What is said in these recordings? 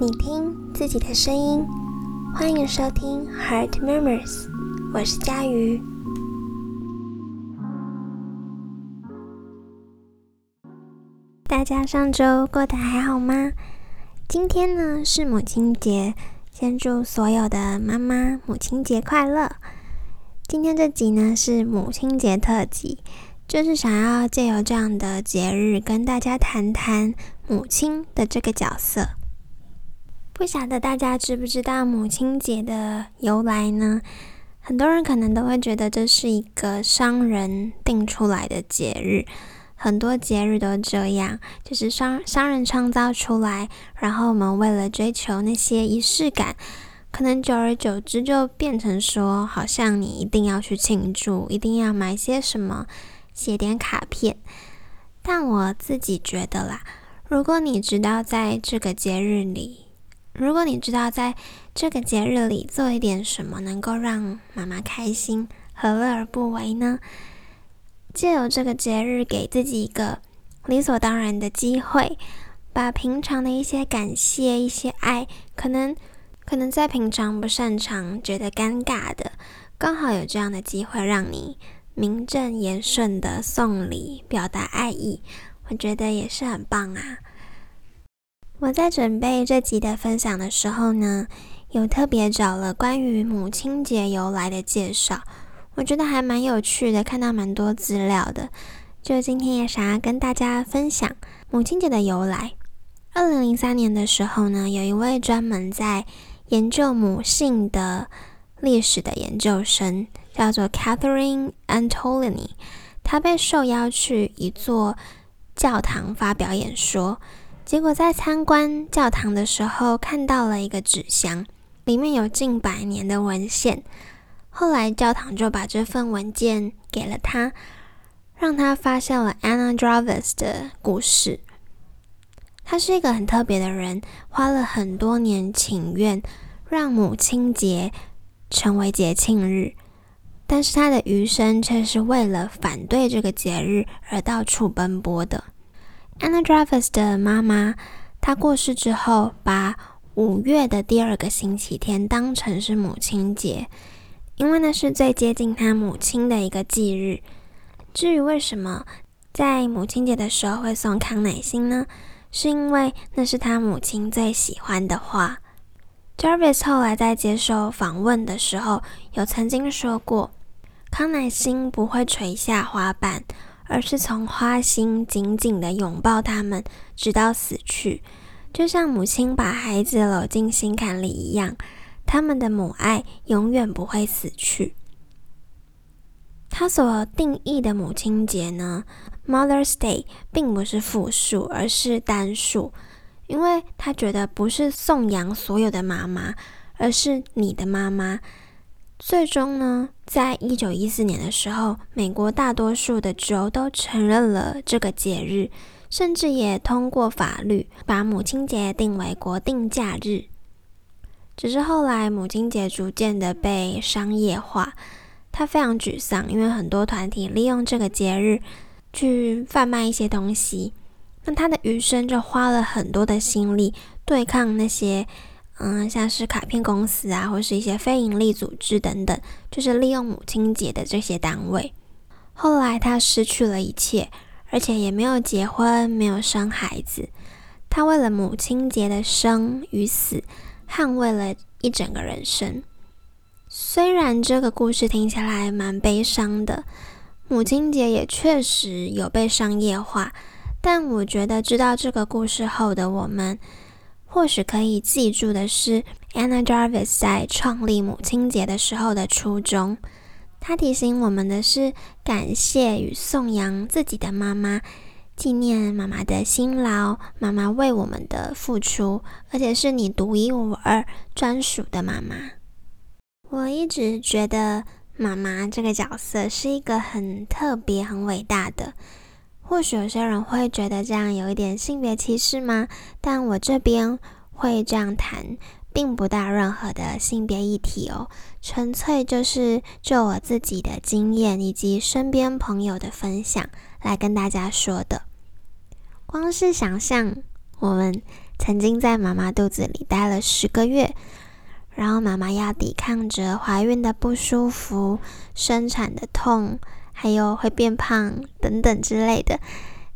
你听自己的声音，欢迎收听 Heart Murmurs，我是佳瑜。大家上周过得还好吗？今天呢是母亲节，先祝所有的妈妈母亲节快乐。今天这集呢是母亲节特辑，就是想要借由这样的节日跟大家谈谈母亲的这个角色。不晓得大家知不知道母亲节的由来呢？很多人可能都会觉得这是一个商人定出来的节日。很多节日都这样，就是商商人创造出来，然后我们为了追求那些仪式感，可能久而久之就变成说，好像你一定要去庆祝，一定要买些什么，写点卡片。但我自己觉得啦，如果你知道在这个节日里，如果你知道在这个节日里做一点什么能够让妈妈开心，何乐而不为呢？借由这个节日，给自己一个理所当然的机会，把平常的一些感谢、一些爱，可能可能在平常不擅长、觉得尴尬的，刚好有这样的机会，让你名正言顺的送礼、表达爱意，我觉得也是很棒啊。我在准备这集的分享的时候呢，有特别找了关于母亲节由来的介绍。我觉得还蛮有趣的，看到蛮多资料的，就今天也想要跟大家分享母亲节的由来。二零零三年的时候呢，有一位专门在研究母性的历史的研究生，叫做 Catherine Antolini，他被受邀去一座教堂发表演说，结果在参观教堂的时候，看到了一个纸箱，里面有近百年的文献。后来，教堂就把这份文件给了他，让他发现了 Anna Jarvis 的故事。他是一个很特别的人，花了很多年请愿，让母亲节成为节庆日。但是他的余生却是为了反对这个节日而到处奔波的。Anna Jarvis 的妈妈，她过世之后，把五月的第二个星期天当成是母亲节。因为那是最接近她母亲的一个忌日。至于为什么在母亲节的时候会送康乃馨呢？是因为那是她母亲最喜欢的花。Jarvis 后来在接受访问的时候，有曾经说过，康乃馨不会垂下花瓣，而是从花心紧紧地拥抱他们，直到死去，就像母亲把孩子搂进心坎里一样。他们的母爱永远不会死去。他所定义的母亲节呢，Mother's Day，并不是复数，而是单数，因为他觉得不是颂扬所有的妈妈，而是你的妈妈。最终呢，在一九一四年的时候，美国大多数的州都承认了这个节日，甚至也通过法律把母亲节定为国定假日。只是后来母亲节逐渐的被商业化，他非常沮丧，因为很多团体利用这个节日去贩卖一些东西。那他的余生就花了很多的心力对抗那些，嗯，像是卡片公司啊，或是一些非营利组织等等，就是利用母亲节的这些单位。后来他失去了一切，而且也没有结婚，没有生孩子。他为了母亲节的生与死。捍卫了一整个人生。虽然这个故事听起来蛮悲伤的，母亲节也确实有被商业化，但我觉得知道这个故事后的我们，或许可以记住的是 Anna Jarvis 在创立母亲节的时候的初衷。她提醒我们的是感谢与颂扬自己的妈妈。纪念妈妈的辛劳，妈妈为我们的付出，而且是你独一无二、专属的妈妈。我一直觉得妈妈这个角色是一个很特别、很伟大的。或许有些人会觉得这样有一点性别歧视吗？但我这边会这样谈，并不带任何的性别议题哦，纯粹就是就我自己的经验以及身边朋友的分享。来跟大家说的，光是想象我们曾经在妈妈肚子里待了十个月，然后妈妈要抵抗着怀孕的不舒服、生产的痛，还有会变胖等等之类的。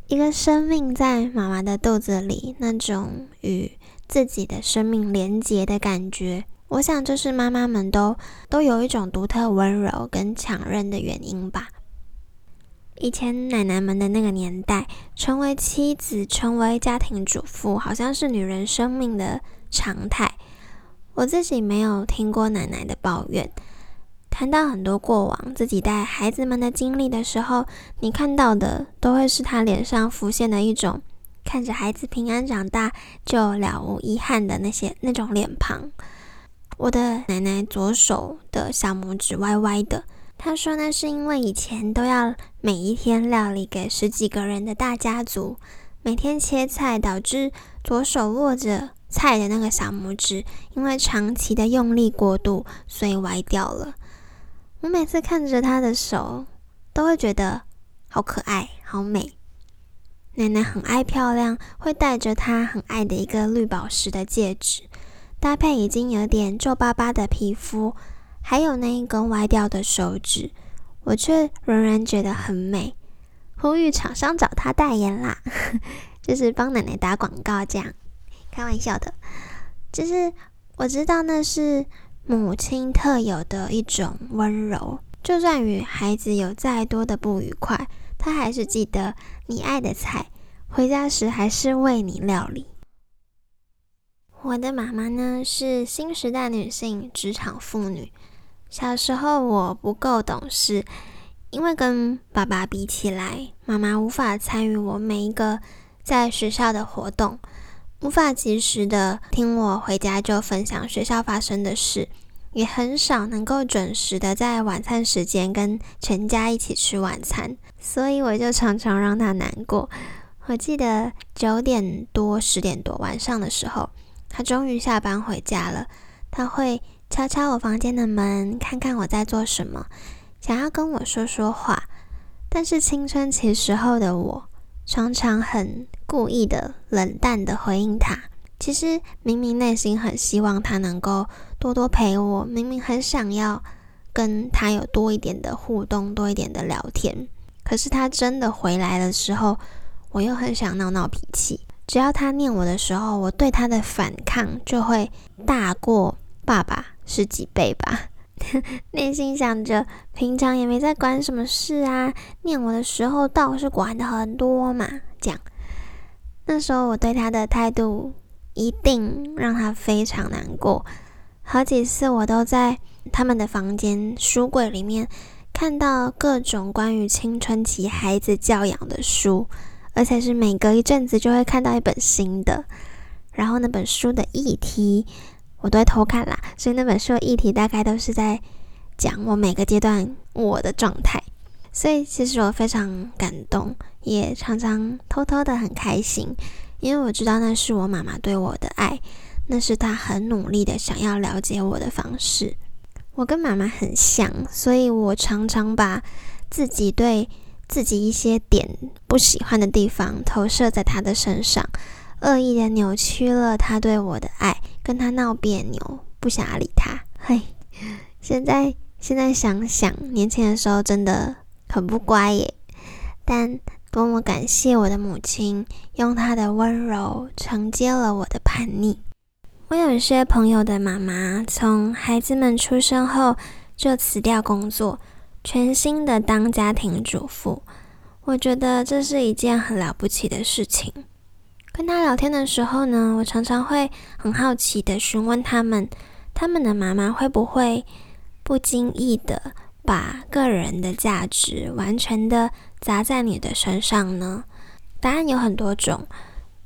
一个生命在妈妈的肚子里，那种与自己的生命连结的感觉，我想这是妈妈们都都有一种独特温柔跟强韧的原因吧。以前奶奶们的那个年代，成为妻子、成为家庭主妇，好像是女人生命的常态。我自己没有听过奶奶的抱怨。谈到很多过往自己带孩子们的经历的时候，你看到的都会是他脸上浮现的一种看着孩子平安长大就了无遗憾的那些那种脸庞。我的奶奶左手的小拇指歪歪的，她说那是因为以前都要每一天料理给十几个人的大家族，每天切菜，导致左手握着菜的那个小拇指因为长期的用力过度，所以歪掉了。我每次看着她的手，都会觉得好可爱、好美。奶奶很爱漂亮，会戴着她很爱的一个绿宝石的戒指，搭配已经有点皱巴巴的皮肤，还有那一根歪掉的手指，我却仍然觉得很美。呼吁厂商找她代言啦，就是帮奶奶打广告这样。开玩笑的，就是我知道那是。母亲特有的一种温柔，就算与孩子有再多的不愉快，他还是记得你爱的菜，回家时还是为你料理。我的妈妈呢是新时代女性，职场妇女。小时候我不够懂事，因为跟爸爸比起来，妈妈无法参与我每一个在学校的活动。无法及时的听我回家就分享学校发生的事，也很少能够准时的在晚餐时间跟全家一起吃晚餐，所以我就常常让他难过。我记得九点多、十点多晚上的时候，他终于下班回家了。他会敲敲我房间的门，看看我在做什么，想要跟我说说话。但是青春期时候的我。常常很故意的冷淡的回应他，其实明明内心很希望他能够多多陪我，明明很想要跟他有多一点的互动，多一点的聊天。可是他真的回来的时候，我又很想闹闹脾气。只要他念我的时候，我对他的反抗就会大过爸爸十几倍吧。内心想着，平常也没在管什么事啊，念我的时候倒是管的很多嘛。这样，那时候我对他的态度一定让他非常难过。好几次我都在他们的房间书柜里面看到各种关于青春期孩子教养的书，而且是每隔一阵子就会看到一本新的。然后那本书的议题。我都会偷看啦，所以那本书的议题大概都是在讲我每个阶段我的状态，所以其实我非常感动，也常常偷偷的很开心，因为我知道那是我妈妈对我的爱，那是她很努力的想要了解我的方式。我跟妈妈很像，所以我常常把自己对自己一些点不喜欢的地方投射在她的身上。恶意的扭曲了她对我的爱，跟他闹别扭，不想理他。嘿，现在现在想想，年轻的时候真的很不乖耶。但多么感谢我的母亲，用她的温柔承接了我的叛逆。我有一些朋友的妈妈，从孩子们出生后就辞掉工作，全心的当家庭主妇。我觉得这是一件很了不起的事情。跟他聊天的时候呢，我常常会很好奇的询问他们，他们的妈妈会不会不经意的把个人的价值完全的砸在你的身上呢？答案有很多种，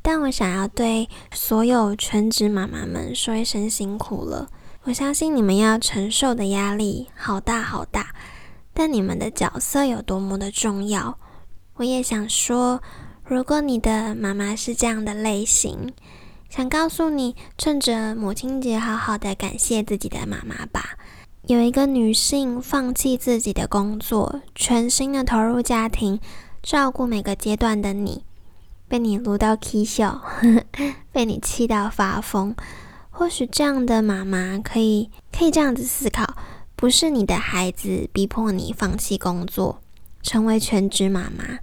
但我想要对所有全职妈妈们说一声辛苦了。我相信你们要承受的压力好大好大，但你们的角色有多么的重要，我也想说。如果你的妈妈是这样的类型，想告诉你，趁着母亲节，好好的感谢自己的妈妈吧。有一个女性放弃自己的工作，全心的投入家庭，照顾每个阶段的你，被你撸到气笑，被你气到发疯。或许这样的妈妈可以可以这样子思考：不是你的孩子逼迫你放弃工作，成为全职妈妈，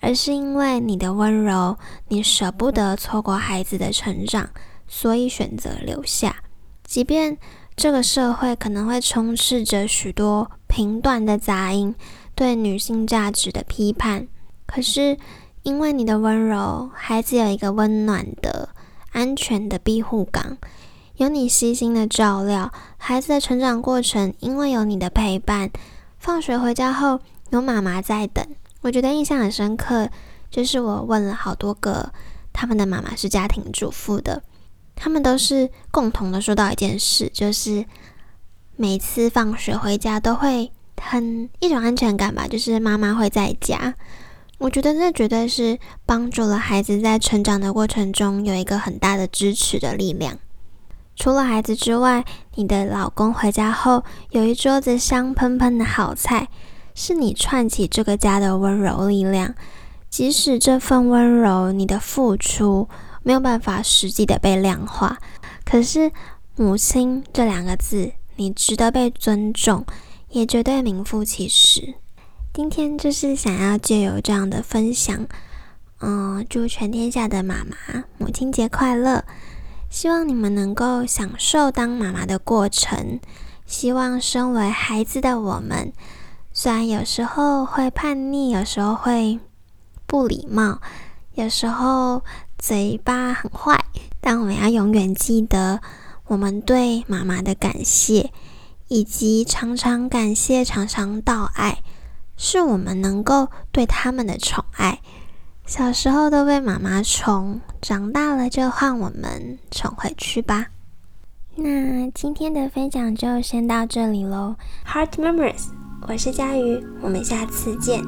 而是因为你的温柔，你舍不得错过孩子的成长，所以选择留下。即便这个社会可能会充斥着许多评断的杂音，对女性价值的批判，可是因为你的温柔，孩子有一个温暖的、安全的庇护港。有你细心的照料，孩子的成长过程，因为有你的陪伴。放学回家后，有妈妈在等。我觉得印象很深刻，就是我问了好多个他们的妈妈是家庭主妇的，他们都是共同的说到一件事，就是每次放学回家都会很一种安全感吧，就是妈妈会在家。我觉得那绝对是帮助了孩子在成长的过程中有一个很大的支持的力量。除了孩子之外，你的老公回家后有一桌子香喷喷的好菜，是你串起这个家的温柔力量。即使这份温柔，你的付出没有办法实际的被量化，可是母亲这两个字，你值得被尊重，也绝对名副其实。今天就是想要借由这样的分享，嗯，祝全天下的妈妈母亲节快乐。希望你们能够享受当妈妈的过程。希望身为孩子的我们，虽然有时候会叛逆，有时候会不礼貌，有时候嘴巴很坏，但我们要永远记得我们对妈妈的感谢，以及常常感谢、常常道爱，是我们能够对他们的宠爱。小时候都被妈妈宠，长大了就换我们宠回去吧。那今天的分享就先到这里喽。Heart Memories，我是佳瑜，我们下次见。